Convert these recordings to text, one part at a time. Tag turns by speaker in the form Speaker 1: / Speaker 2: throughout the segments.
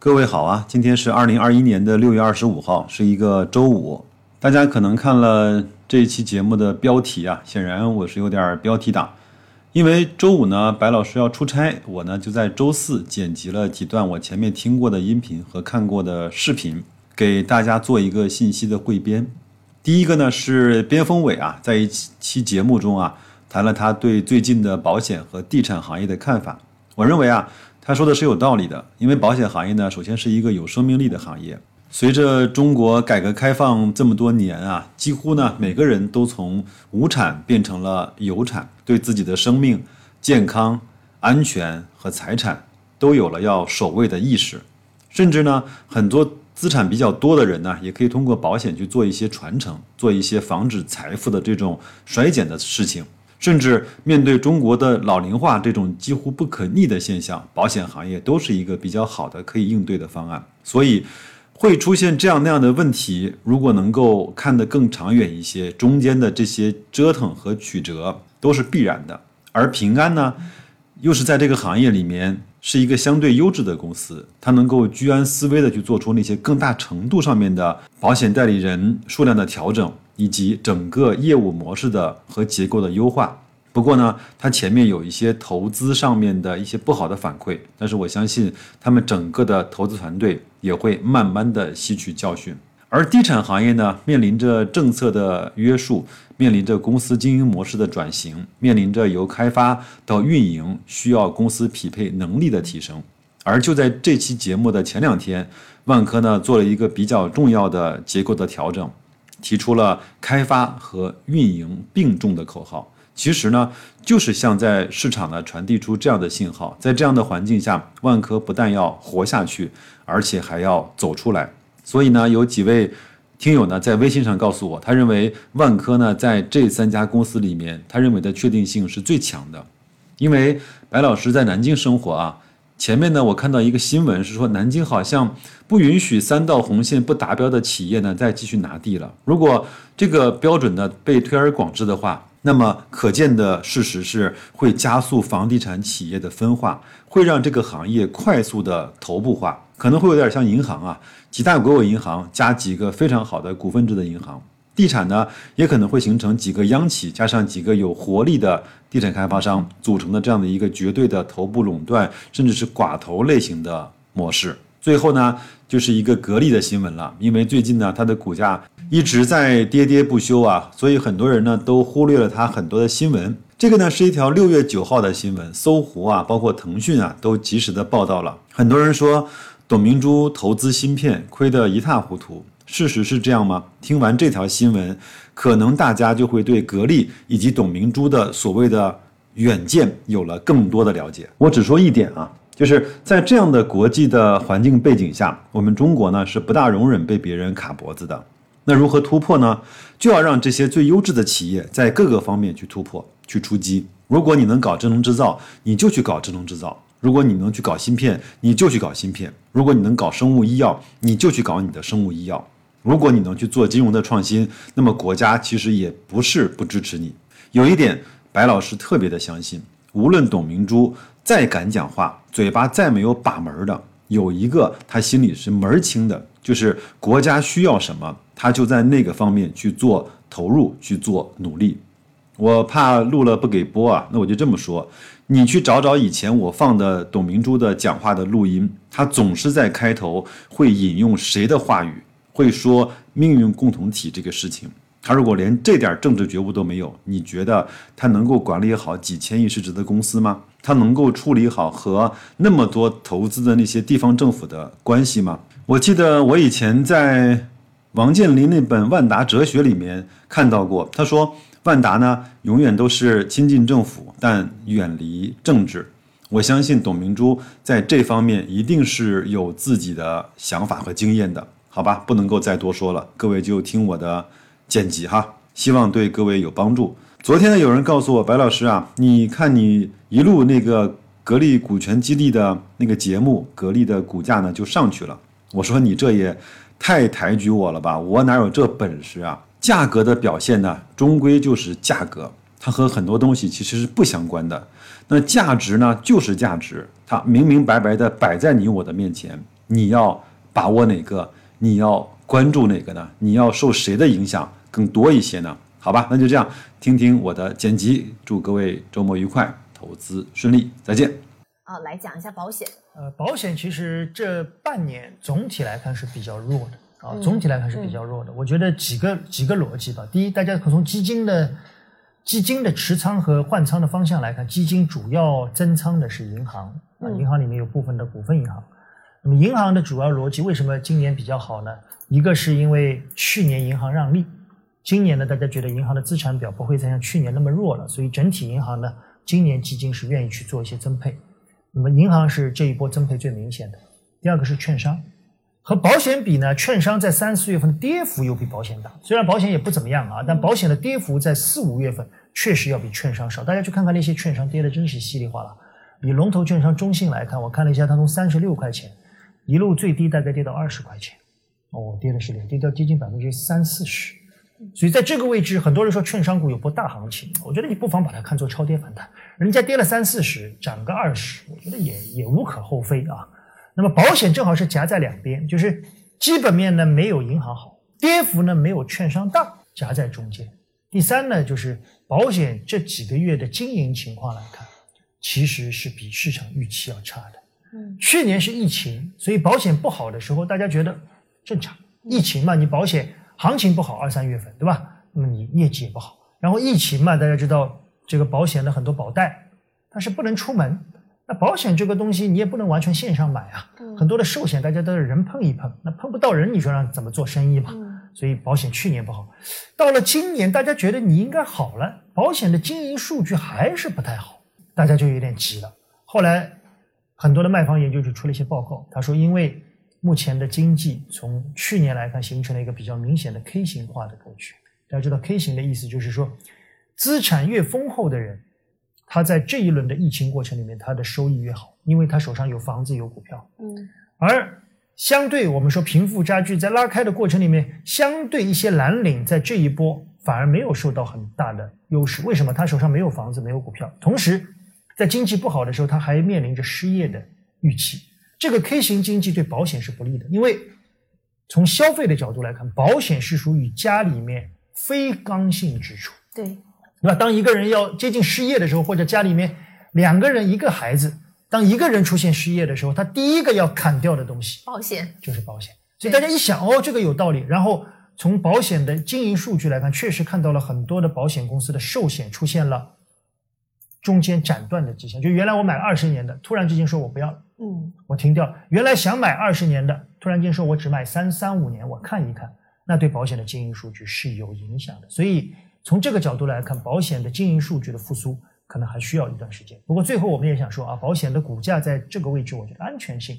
Speaker 1: 各位好啊，今天是二零二一年的六月二十五号，是一个周五。大家可能看了这一期节目的标题啊，显然我是有点标题党，因为周五呢，白老师要出差，我呢就在周四剪辑了几段我前面听过的音频和看过的视频，给大家做一个信息的汇编。第一个呢是边锋伟啊，在一期节目中啊，谈了他对最近的保险和地产行业的看法。我认为啊。他说的是有道理的，因为保险行业呢，首先是一个有生命力的行业。随着中国改革开放这么多年啊，几乎呢每个人都从无产变成了有产，对自己的生命、健康、安全和财产都有了要守卫的意识。甚至呢，很多资产比较多的人呢，也可以通过保险去做一些传承，做一些防止财富的这种衰减的事情。甚至面对中国的老龄化这种几乎不可逆的现象，保险行业都是一个比较好的可以应对的方案。所以，会出现这样那样的问题，如果能够看得更长远一些，中间的这些折腾和曲折都是必然的。而平安呢，又是在这个行业里面是一个相对优质的公司，它能够居安思危的去做出那些更大程度上面的保险代理人数量的调整。以及整个业务模式的和结构的优化。不过呢，它前面有一些投资上面的一些不好的反馈，但是我相信他们整个的投资团队也会慢慢的吸取教训。而地产行业呢，面临着政策的约束，面临着公司经营模式的转型，面临着由开发到运营需要公司匹配能力的提升。而就在这期节目的前两天，万科呢做了一个比较重要的结构的调整。提出了开发和运营并重的口号，其实呢，就是像在市场呢传递出这样的信号，在这样的环境下，万科不但要活下去，而且还要走出来。所以呢，有几位听友呢在微信上告诉我，他认为万科呢在这三家公司里面，他认为的确定性是最强的，因为白老师在南京生活啊。前面呢，我看到一个新闻是说，南京好像不允许三道红线不达标的企业呢再继续拿地了。如果这个标准呢被推而广之的话，那么可见的事实是会加速房地产企业的分化，会让这个行业快速的头部化，可能会有点像银行啊，几大国有银行加几个非常好的股份制的银行。地产呢，也可能会形成几个央企加上几个有活力的地产开发商组成的这样的一个绝对的头部垄断，甚至是寡头类型的模式。最后呢，就是一个格力的新闻了，因为最近呢，它的股价一直在跌跌不休啊，所以很多人呢都忽略了它很多的新闻。这个呢是一条六月九号的新闻，搜狐啊，包括腾讯啊，都及时的报道了。很多人说董明珠投资芯片亏得一塌糊涂。事实是这样吗？听完这条新闻，可能大家就会对格力以及董明珠的所谓的远见有了更多的了解。我只说一点啊，就是在这样的国际的环境背景下，我们中国呢是不大容忍被别人卡脖子的。那如何突破呢？就要让这些最优质的企业在各个方面去突破、去出击。如果你能搞智能制造，你就去搞智能制造。如果你能去搞芯片，你就去搞芯片；如果你能搞生物医药，你就去搞你的生物医药；如果你能去做金融的创新，那么国家其实也不是不支持你。有一点，白老师特别的相信，无论董明珠再敢讲话，嘴巴再没有把门的，有一个他心里是门儿清的，就是国家需要什么，他就在那个方面去做投入、去做努力。我怕录了不给播啊，那我就这么说。你去找找以前我放的董明珠的讲话的录音，她总是在开头会引用谁的话语，会说命运共同体这个事情。他如果连这点政治觉悟都没有，你觉得他能够管理好几千亿市值的公司吗？他能够处理好和那么多投资的那些地方政府的关系吗？我记得我以前在王健林那本《万达哲学》里面看到过，他说。万达呢，永远都是亲近政府，但远离政治。我相信董明珠在这方面一定是有自己的想法和经验的，好吧？不能够再多说了，各位就听我的剪辑哈，希望对各位有帮助。昨天呢，有人告诉我，白老师啊，你看你一路那个格力股权激励的那个节目，格力的股价呢就上去了。我说你这也太抬举我了吧，我哪有这本事啊？价格的表现呢，终归就是价格，它和很多东西其实是不相关的。那价值呢，就是价值，它明明白白的摆在你我的面前。你要把握哪个？你要关注哪个呢？你要受谁的影响更多一些呢？好吧，那就这样，听听我的剪辑。祝各位周末愉快，投资顺利，再见。
Speaker 2: 啊，来讲一下保险。
Speaker 3: 呃，保险其实这半年总体来看是比较弱的啊，总体来看是比较弱的。我觉得几个几个逻辑吧。第一，大家可从基金的基金的持仓和换仓的方向来看，基金主要增仓的是银行啊，银行里面有部分的股份银行。那么银行的主要逻辑为什么今年比较好呢？一个是因为去年银行让利，今年呢大家觉得银行的资产表不会再像去年那么弱了，所以整体银行呢今年基金是愿意去做一些增配。那么银行是这一波增配最明显的。第二个是券商，和保险比呢，券商在三四月份的跌幅又比保险大。虽然保险也不怎么样啊，但保险的跌幅在四五月份确实要比券商少。大家去看看那些券商跌的真是稀里哗啦。以龙头券商中信来看，我看了一下，它从三十六块钱。一路最低大概跌到二十块钱，哦，跌的是连跌掉接近百分之三四十，所以在这个位置，很多人说券商股有波大行情，我觉得你不妨把它看作超跌反弹，人家跌了三四十，涨个二十，我觉得也也无可厚非啊。那么保险正好是夹在两边，就是基本面呢没有银行好，跌幅呢没有券商大，夹在中间。第三呢，就是保险这几个月的经营情况来看，其实是比市场预期要差的。去年是疫情，所以保险不好的时候，大家觉得正常。疫情嘛，你保险行情不好，二三月份，对吧？那么你业绩也不好。然后疫情嘛，大家知道这个保险的很多保代，它是不能出门。那保险这个东西，你也不能完全线上买啊。很多的寿险，大家都是人碰一碰，那碰不到人，你说让怎么做生意嘛？所以保险去年不好，到了今年，大家觉得你应该好了，保险的经营数据还是不太好，大家就有点急了。后来。很多的卖方研究就出了一些报告，他说，因为目前的经济从去年来看形成了一个比较明显的 K 型化的格局。大家知道 K 型的意思就是说，资产越丰厚的人，他在这一轮的疫情过程里面，他的收益越好，因为他手上有房子有股票。嗯。而相对我们说贫富差距在拉开的过程里面，相对一些蓝领在这一波反而没有受到很大的优势。为什么？他手上没有房子没有股票，同时。在经济不好的时候，他还面临着失业的预期。这个 K 型经济对保险是不利的，因为从消费的角度来看，保险是属于家里面非刚性支出。
Speaker 2: 对，
Speaker 3: 对吧？当一个人要接近失业的时候，或者家里面两个人一个孩子，当一个人出现失业的时候，他第一个要砍掉的东西，
Speaker 2: 保险
Speaker 3: 就是保险。所以大家一想，哦，这个有道理。然后从保险的经营数据来看，确实看到了很多的保险公司的寿险出现了。中间斩断的迹象，就原来我买了二十年的，突然之间说我不要了，嗯，我停掉。原来想买二十年的，突然间说我只买三三五年，我看一看，那对保险的经营数据是有影响的。所以从这个角度来看，保险的经营数据的复苏可能还需要一段时间。不过最后我们也想说啊，保险的股价在这个位置，我觉得安全性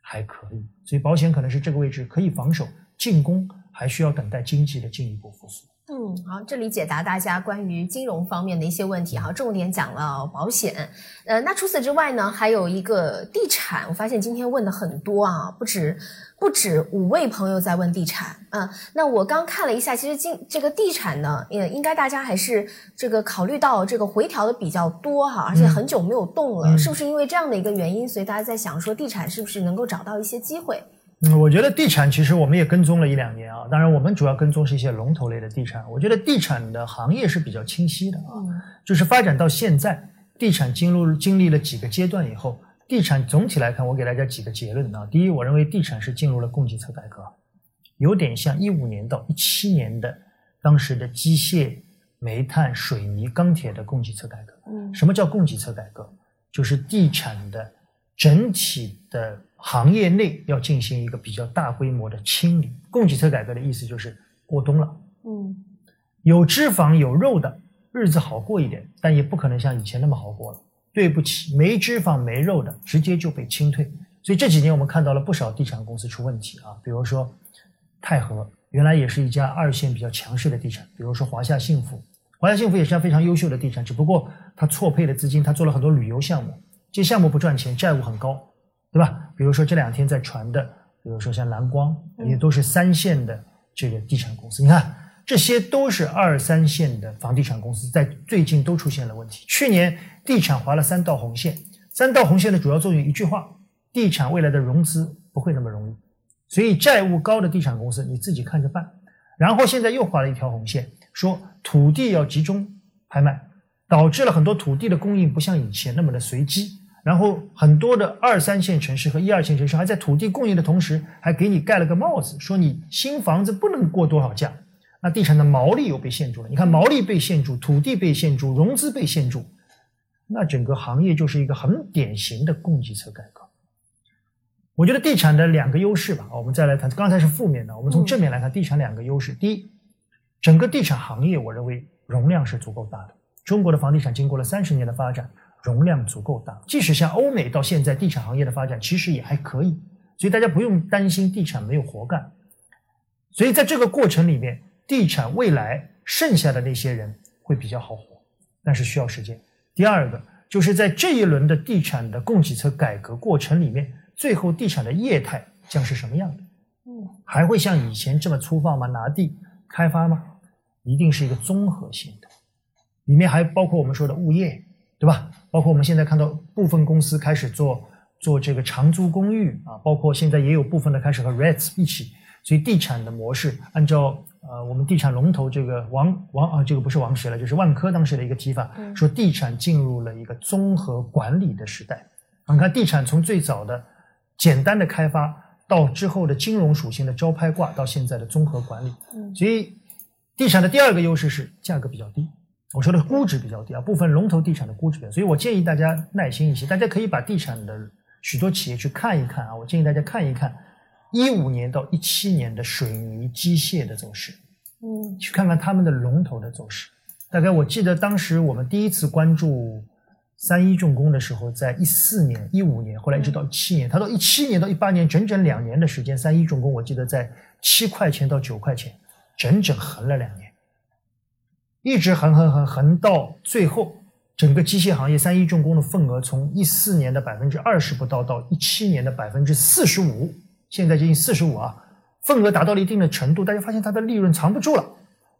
Speaker 3: 还可以，所以保险可能是这个位置可以防守，进攻还需要等待经济的进一步复苏。
Speaker 2: 嗯，好，这里解答大家关于金融方面的一些问题哈，重点讲了保险，呃，那除此之外呢，还有一个地产，我发现今天问的很多啊，不止不止五位朋友在问地产，嗯，那我刚看了一下，其实今这个地产呢，也应该大家还是这个考虑到这个回调的比较多哈，而且很久没有动了，是不是因为这样的一个原因，所以大家在想说地产是不是能够找到一些机会？
Speaker 3: 嗯，我觉得地产其实我们也跟踪了一两年啊。当然，我们主要跟踪是一些龙头类的地产。我觉得地产的行业是比较清晰的啊，就是发展到现在，地产经入经历了几个阶段以后，地产总体来看，我给大家几个结论啊。第一，我认为地产是进入了供给侧改革，有点像一五年到一七年的当时的机械、煤炭、水泥、钢铁的供给侧改革。嗯，什么叫供给侧改革？就是地产的整体的。行业内要进行一个比较大规模的清理，供给侧改革的意思就是过冬了。嗯，有脂肪有肉的日子好过一点，但也不可能像以前那么好过了。对不起，没脂肪没肉的直接就被清退。所以这几年我们看到了不少地产公司出问题啊，比如说泰和，原来也是一家二线比较强势的地产，比如说华夏幸福，华夏幸福也是家非常优秀的地产，只不过它错配了资金，它做了很多旅游项目，这些项目不赚钱，债务很高。对吧？比如说这两天在传的，比如说像蓝光，也都是三线的这个地产公司。你看，这些都是二三线的房地产公司，在最近都出现了问题。去年地产划了三道红线，三道红线的主要作用一句话：地产未来的融资不不会那么容易。所以债务高的地产公司你自己看着办。然后现在又划了一条红线，说土地要集中拍卖，导致了很多土地的供应不像以前那么的随机。然后很多的二三线城市和一二线城市还在土地供应的同时，还给你盖了个帽子，说你新房子不能过多少价，那地产的毛利又被限住了。你看毛利被限住，土地被限住，融资被限住，那整个行业就是一个很典型的供给侧改革。我觉得地产的两个优势吧，我们再来谈，刚才是负面的，我们从正面来看，地产两个优势。第一，整个地产行业，我认为容量是足够大的。中国的房地产经过了三十年的发展。容量足够大，即使像欧美到现在地产行业的发展，其实也还可以，所以大家不用担心地产没有活干。所以在这个过程里面，地产未来剩下的那些人会比较好活，但是需要时间。第二个就是在这一轮的地产的供给侧改革过程里面，最后地产的业态将是什么样的？嗯，还会像以前这么粗放吗？拿地开发吗？一定是一个综合性的，里面还包括我们说的物业。对吧？包括我们现在看到部分公司开始做做这个长租公寓啊，包括现在也有部分的开始和 REITs 一起，所以地产的模式，按照呃我们地产龙头这个王王啊，这个不是王石了，就是万科当时的一个提法，说地产进入了一个综合管理的时代。你看地产从最早的简单的开发，到之后的金融属性的招拍挂，到现在的综合管理，所以地产的第二个优势是价格比较低。我说的估值比较低啊，部分龙头地产的估值比较，所以我建议大家耐心一些，大家可以把地产的许多企业去看一看啊。我建议大家看一看一五年到一七年的水泥机械的走势，嗯，去看看他们的龙头的走势。大概我记得当时我们第一次关注三一重工的时候，在一四年、一五年，后来一直到一七年，它到一七年到一八年整整两年的时间，三一重工我记得在七块钱到九块钱，整整横了两年。一直横横横横到最后，整个机械行业三一重工的份额从一四年的百分之二十不到，到一七年的百分之四十五，现在接近四十五啊，份额达到了一定的程度，大家发现它的利润藏不住了，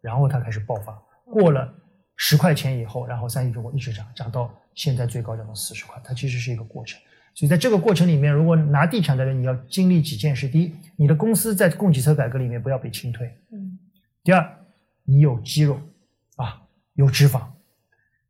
Speaker 3: 然后它开始爆发，过了十块钱以后，然后三一重工一直涨，涨到现在最高涨到四十块，它其实是一个过程。所以在这个过程里面，如果拿地产的人，你要经历几件事：第一，你的公司在供给侧改革里面不要被清退；嗯，第二，你有肌肉。啊，有脂肪。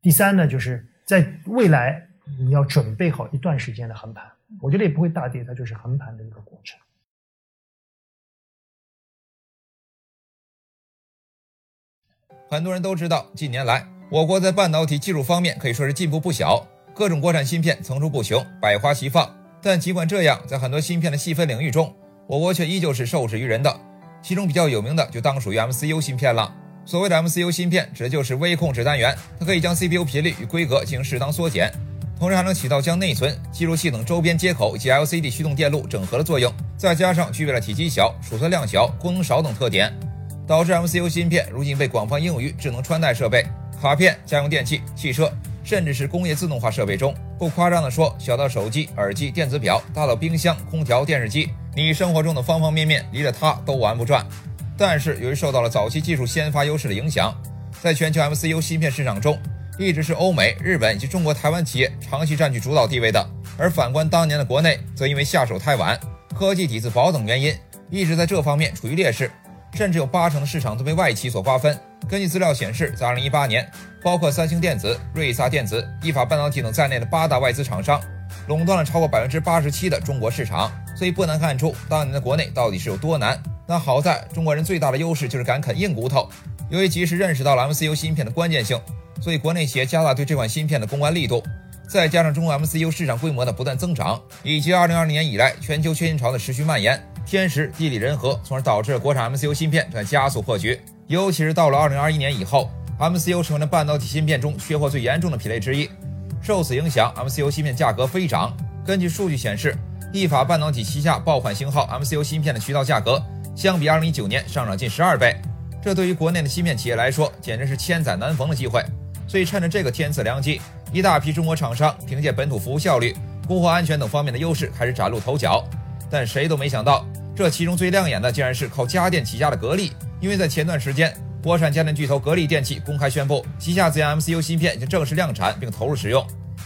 Speaker 3: 第三呢，就是在未来你要准备好一段时间的横盘，我觉得也不会大跌，它就是横盘的一个过程。
Speaker 4: 很多人都知道，近年来我国在半导体技术方面可以说是进步不小，各种国产芯片层出不穷，百花齐放。但尽管这样，在很多芯片的细分领域中，我国却依旧是受制于人的。其中比较有名的就当属于 MCU 芯片了。所谓的 MCU 芯片，指的就是微控制单元，它可以将 CPU 频率与规格进行适当缩减，同时还能起到将内存、记录器等周边接口及 LCD 驱动电路整合的作用。再加上具备了体积小、储存量小、功能少等特点，导致 MCU 芯片如今被广泛应用于智能穿戴设备、卡片、家用电器、汽车，甚至是工业自动化设备中。不夸张地说，小到手机、耳机、电子表，大到冰箱、空调、电视机，你生活中的方方面面，离了它都玩不转。但是，由于受到了早期技术先发优势的影响，在全球 MCU 芯片市场中，一直是欧美、日本以及中国台湾企业长期占据主导地位的。而反观当年的国内，则因为下手太晚、科技底子薄等原因，一直在这方面处于劣势，甚至有八成的市场都被外企所瓜分。根据资料显示，在2018年，包括三星电子、瑞萨电子、意法半导体等在内的八大外资厂商，垄断了超过百分之八十七的中国市场。所以不难看出，当年的国内到底是有多难。那好在中国人最大的优势就是敢啃硬骨头。由于及时认识到了 MCU 芯片的关键性，所以国内企业加大对这款芯片的攻关力度。再加上中国 MCU 市场规模的不断增长，以及2020年以来全球缺芯潮的持续蔓延，天时地利人和，从而导致国产 MCU 芯片在加速破局。尤其是到了2021年以后，MCU 成为了半导体芯片中缺货最严重的品类之一。受此影响，MCU 芯片价格飞涨。根据数据显示，意法半导体旗下爆款型号 MCU 芯片的渠道价格。相比2019年上涨近十二倍，这对于国内的芯片企业来说简直是千载难逢的机会。所以趁着这个天赐良机，一大批中国厂商凭借本土服务效率、供货安全等方面的优势开始崭露头角。但谁都没想到，这其中最亮眼的竟然是靠家电起家的格力。因为在前段时间，国产家电巨头格力电器公开宣布，旗下自研 MCU 芯片已经正式量产并投入使用，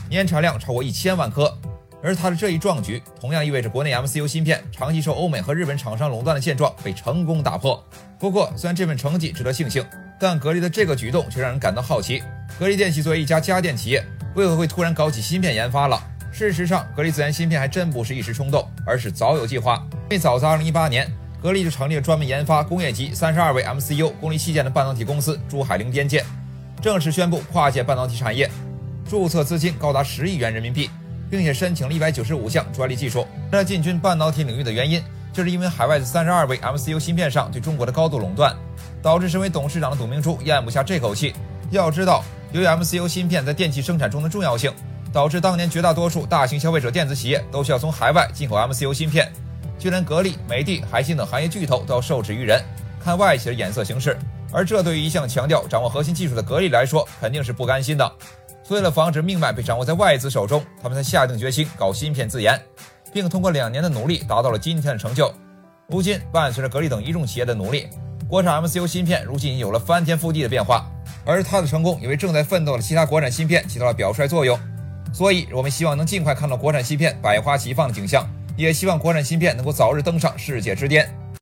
Speaker 4: 年产量超过一千万颗。而他的这一壮举，同样意味着国内 MCU 芯片长期受欧美和日本厂商垄断的现状被成功打破。不过，虽然这份成绩值得庆幸，但格力的这个举动却让人感到好奇。格力电器作为一家家电企业，为何会突然搞起芯片研发了？事实上，格力自研芯片还真不是一时冲动，而是早有计划。因为早在2018年，格力就成立了专门研发工业级三十二位 MCU 功率器件的半导体公司珠海零边界，正式宣布跨界半导体产业，注册资金高达十亿元人民币。并且申请了一百九十五项专利技术。在进军半导体领域的原因，就是因为海外的三十二位 MCU 芯片上对中国的高度垄断，导致身为董事长的董明珠咽不下这口气。要知道，由于 MCU 芯片在电器生产中的重要性，导致当年绝大多数大型消费者电子企业都需要从海外进口 MCU 芯片，就连格力、美的、海信等行业巨头都要受制于人，看外企的眼色行事。而这对于一向强调掌握核心技术的格力来说，肯定是不甘心的。为了防止命脉被掌握在外资手中，他们才下定决心搞芯片自研，并通过两年的努力达到了今天的成就。如今，伴随着格力等一众企业的努力，国产 MCU 芯片如今已经有了翻天覆地的变化，而它的成功也为正在奋斗的其他国产芯片起到了表率作用。所以，我们希望能尽快看到国产芯片百花齐放的景象，也希望国产芯片能够早日登上世界之巅。